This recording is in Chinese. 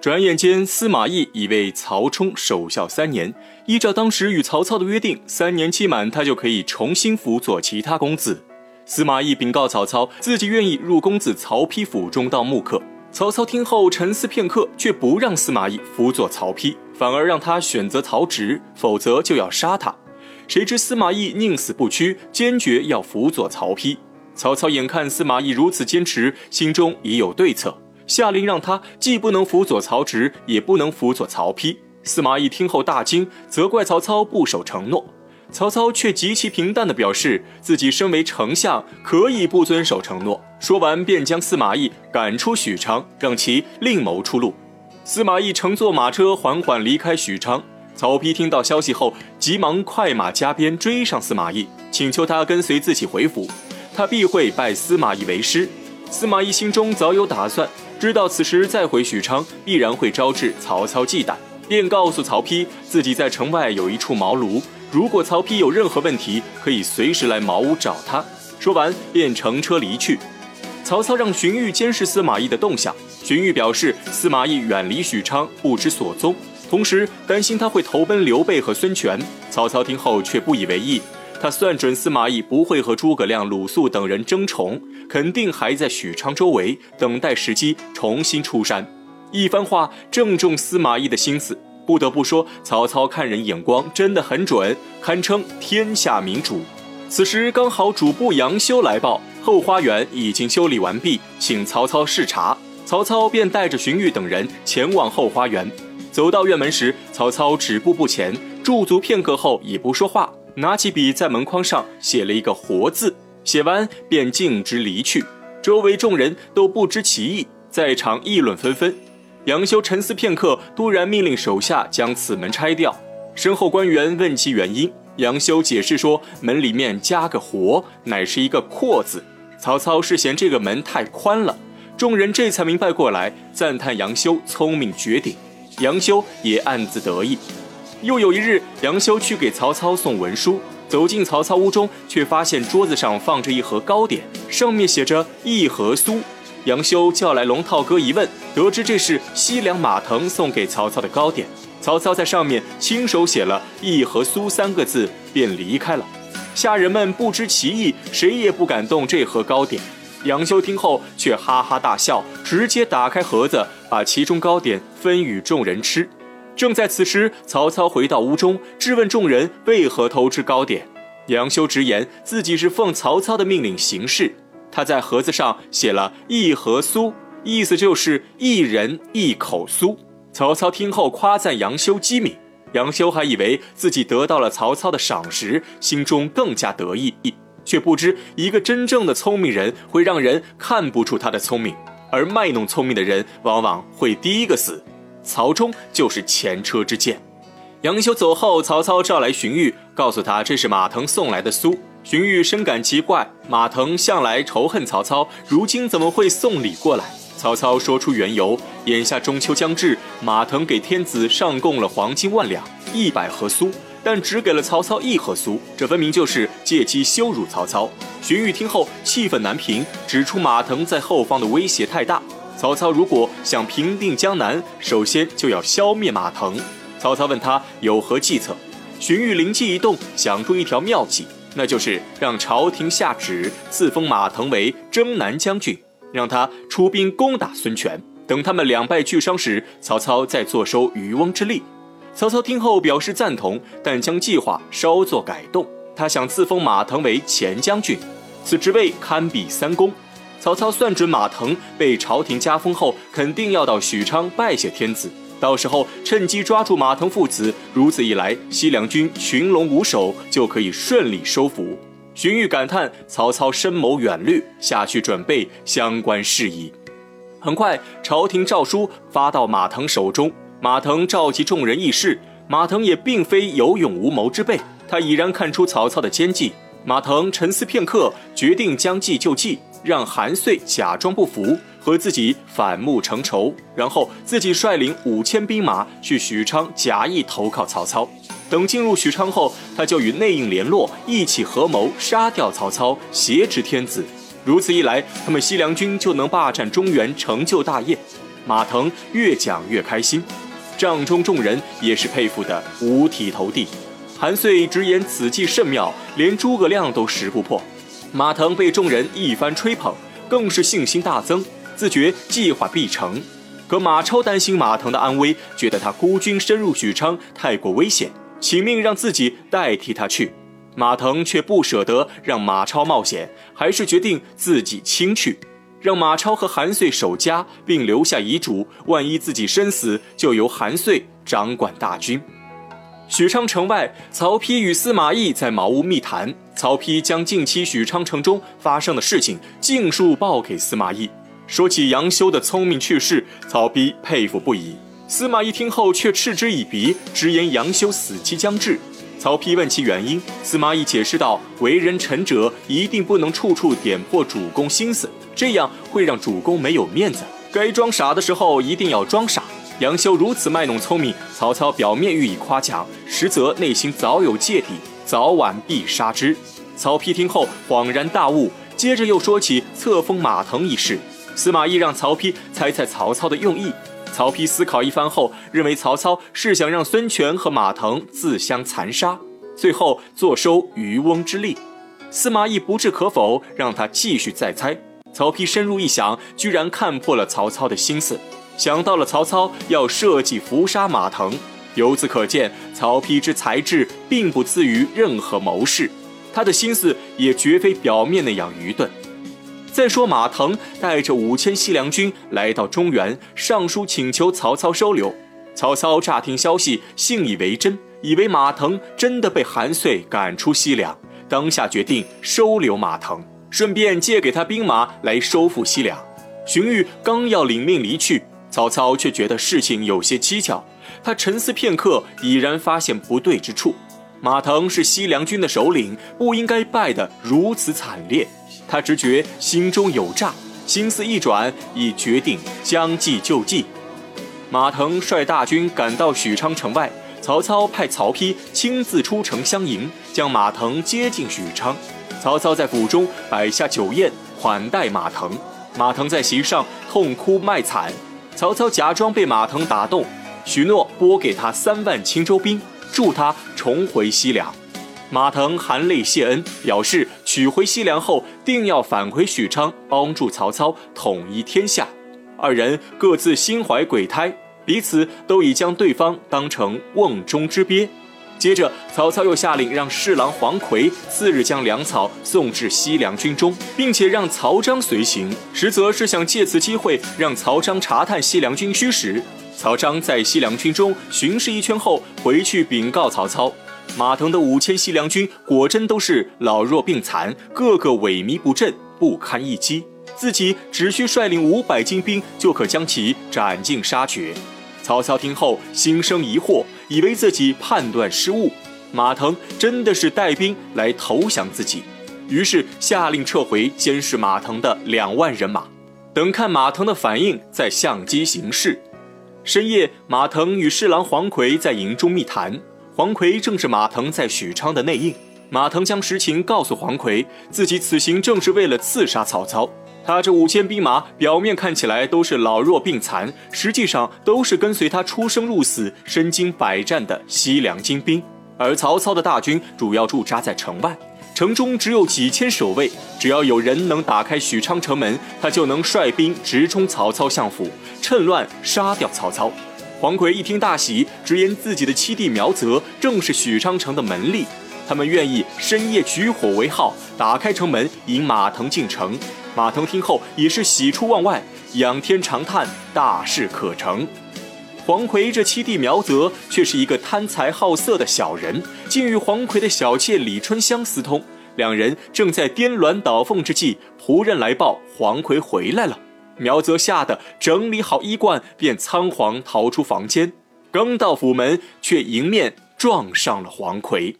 转眼间，司马懿已为曹冲守孝三年。依照当时与曹操的约定，三年期满，他就可以重新辅佐其他公子。司马懿禀告曹操，自己愿意入公子曹丕府中当幕客。曹操听后沉思片刻，却不让司马懿辅佐曹丕，反而让他选择曹植，否则就要杀他。谁知司马懿宁死不屈，坚决要辅佐曹丕。曹操眼看司马懿如此坚持，心中已有对策。下令让他既不能辅佐曹植，也不能辅佐曹丕。司马懿听后大惊，责怪曹操不守承诺。曹操却极其平淡地表示，自己身为丞相，可以不遵守承诺。说完，便将司马懿赶出许昌，让其另谋出路。司马懿乘坐马车缓缓离开许昌。曹丕听到消息后，急忙快马加鞭追上司马懿，请求他跟随自己回府，他必会拜司马懿为师。司马懿心中早有打算。知道此时再回许昌，必然会招致曹操忌惮，便告诉曹丕，自己在城外有一处茅庐，如果曹丕有任何问题，可以随时来茅屋找他。说完，便乘车离去。曹操让荀彧监视司马懿的动向，荀彧表示司马懿远离许昌，不知所踪，同时担心他会投奔刘备和孙权。曹操听后却不以为意。他算准司马懿不会和诸葛亮、鲁肃等人争宠，肯定还在许昌周围等待时机重新出山。一番话正中司马懿的心思。不得不说，曹操看人眼光真的很准，堪称天下明主。此时刚好主簿杨修来报，后花园已经修理完毕，请曹操视察。曹操便带着荀彧等人前往后花园。走到院门时，曹操止步不前，驻足片刻后已不说话。拿起笔在门框上写了一个“活”字，写完便径直离去。周围众人都不知其意，在场议论纷纷。杨修沉思片刻，突然命令手下将此门拆掉。身后官员问其原因，杨修解释说：“门里面加个‘活’，乃是一个‘阔’字。曹操是嫌这个门太宽了。”众人这才明白过来，赞叹杨修聪明绝顶。杨修也暗自得意。又有一日，杨修去给曹操送文书，走进曹操屋中，却发现桌子上放着一盒糕点，上面写着“一盒酥”。杨修叫来龙套哥一问，得知这是西凉马腾送给曹操的糕点。曹操在上面亲手写了一盒酥三个字，便离开了。下人们不知其意，谁也不敢动这盒糕点。杨修听后却哈哈大笑，直接打开盒子，把其中糕点分与众人吃。正在此时，曹操回到屋中，质问众人为何偷吃糕点。杨修直言自己是奉曹操的命令行事。他在盒子上写了一盒酥，意思就是一人一口酥。曹操听后夸赞杨修机敏，杨修还以为自己得到了曹操的赏识，心中更加得意，却不知一个真正的聪明人会让人看不出他的聪明，而卖弄聪明的人往往会第一个死。曹冲就是前车之鉴。杨修走后，曹操召来荀彧，告诉他这是马腾送来的酥。荀彧深感奇怪，马腾向来仇恨曹操，如今怎么会送礼过来？曹操说出缘由：眼下中秋将至，马腾给天子上贡了黄金万两、一百盒酥，但只给了曹操一盒酥，这分明就是借机羞辱曹操。荀彧听后气愤难平，指出马腾在后方的威胁太大。曹操如果想平定江南，首先就要消灭马腾。曹操问他有何计策，荀彧灵机一动，想出一条妙计，那就是让朝廷下旨赐封马腾为征南将军，让他出兵攻打孙权。等他们两败俱伤时，曹操再坐收渔翁之利。曹操听后表示赞同，但将计划稍作改动。他想赐封马腾为前将军，此职位堪比三公。曹操算准马腾被朝廷加封后，肯定要到许昌拜谢天子，到时候趁机抓住马腾父子。如此一来，西凉军群龙无首，就可以顺利收服。荀彧感叹曹操深谋远虑，下去准备相关事宜。很快，朝廷诏书发到马腾手中，马腾召集众人议事。马腾也并非有勇无谋之辈，他已然看出曹操的奸计。马腾沉思片刻，决定将计就计。让韩遂假装不服，和自己反目成仇，然后自己率领五千兵马去许昌，假意投靠曹操。等进入许昌后，他就与内应联络，一起合谋杀掉曹操，挟持天子。如此一来，他们西凉军就能霸占中原，成就大业。马腾越讲越开心，帐中众人也是佩服的五体投地。韩遂直言此计甚妙，连诸葛亮都识不破。马腾被众人一番吹捧，更是信心大增，自觉计划必成。可马超担心马腾的安危，觉得他孤军深入许昌太过危险，请命让自己代替他去。马腾却不舍得让马超冒险，还是决定自己亲去，让马超和韩遂守家，并留下遗嘱：万一自己身死，就由韩遂掌管大军。许昌城外，曹丕与司马懿在茅屋密谈。曹丕将近期许昌城中发生的事情尽数报给司马懿。说起杨修的聪明去世，曹丕佩服不已。司马懿听后却嗤之以鼻，直言杨修死期将至。曹丕问其原因，司马懿解释道：“为人臣者一定不能处处点破主公心思，这样会让主公没有面子。该装傻的时候一定要装傻。杨修如此卖弄聪明，曹操表面予以夸奖，实则内心早有芥蒂，早晚必杀之。”曹丕听后恍然大悟，接着又说起册封马腾一事。司马懿让曹丕猜猜曹操的用意。曹丕思考一番后，认为曹操是想让孙权和马腾自相残杀，最后坐收渔翁之利。司马懿不置可否，让他继续再猜。曹丕深入一想，居然看破了曹操的心思，想到了曹操要设计伏杀马腾。由此可见，曹丕之才智并不次于任何谋士，他的心思也绝非表面那样愚钝。再说，马腾带着五千西凉军来到中原，上书请求曹操收留。曹操乍听消息，信以为真，以为马腾真的被韩遂赶出西凉，当下决定收留马腾，顺便借给他兵马来收复西凉。荀彧刚要领命离去，曹操却觉得事情有些蹊跷。他沉思片刻，已然发现不对之处。马腾是西凉军的首领，不应该败得如此惨烈。他直觉心中有诈，心思一转，已决定将计就计。马腾率大军赶到许昌城外，曹操派曹丕亲自出城相迎，将马腾接进许昌。曹操在府中摆下酒宴，款待马腾。马腾在席上痛哭卖惨，曹操假装被马腾打动，许诺拨给他三万青州兵，助他重回西凉。马腾含泪谢恩，表示取回西凉后，定要返回许昌，帮助曹操统一天下。二人各自心怀鬼胎，彼此都已将对方当成瓮中之鳖。接着，曹操又下令让侍郎黄奎次日将粮草送至西凉军中，并且让曹彰随行，实则是想借此机会让曹彰查探西凉军虚实。曹彰在西凉军中巡视一圈后，回去禀告曹操。马腾的五千西凉军果真都是老弱病残，个个萎靡不振，不堪一击。自己只需率领五百精兵，就可将其斩尽杀绝。曹操听后心生疑惑，以为自己判断失误，马腾真的是带兵来投降自己，于是下令撤回监视马腾的两万人马，等看马腾的反应，再相机行事。深夜，马腾与侍郎黄奎在营中密谈。黄奎正是马腾在许昌的内应，马腾将实情告诉黄奎，自己此行正是为了刺杀曹操。他这五千兵马表面看起来都是老弱病残，实际上都是跟随他出生入死、身经百战的西凉精兵。而曹操的大军主要驻扎在城外，城中只有几千守卫，只要有人能打开许昌城门，他就能率兵直冲曹操相府，趁乱杀掉曹操。黄奎一听大喜，直言自己的七弟苗泽正是许昌城的门吏，他们愿意深夜举火为号，打开城门引马腾进城。马腾听后也是喜出望外，仰天长叹：大事可成。黄奎这七弟苗泽却是一个贪财好色的小人，竟与黄奎的小妾李春香私通。两人正在颠鸾倒凤之际，仆人来报黄奎回来了。苗泽吓得整理好衣冠，便仓皇逃出房间。刚到府门，却迎面撞上了黄奎。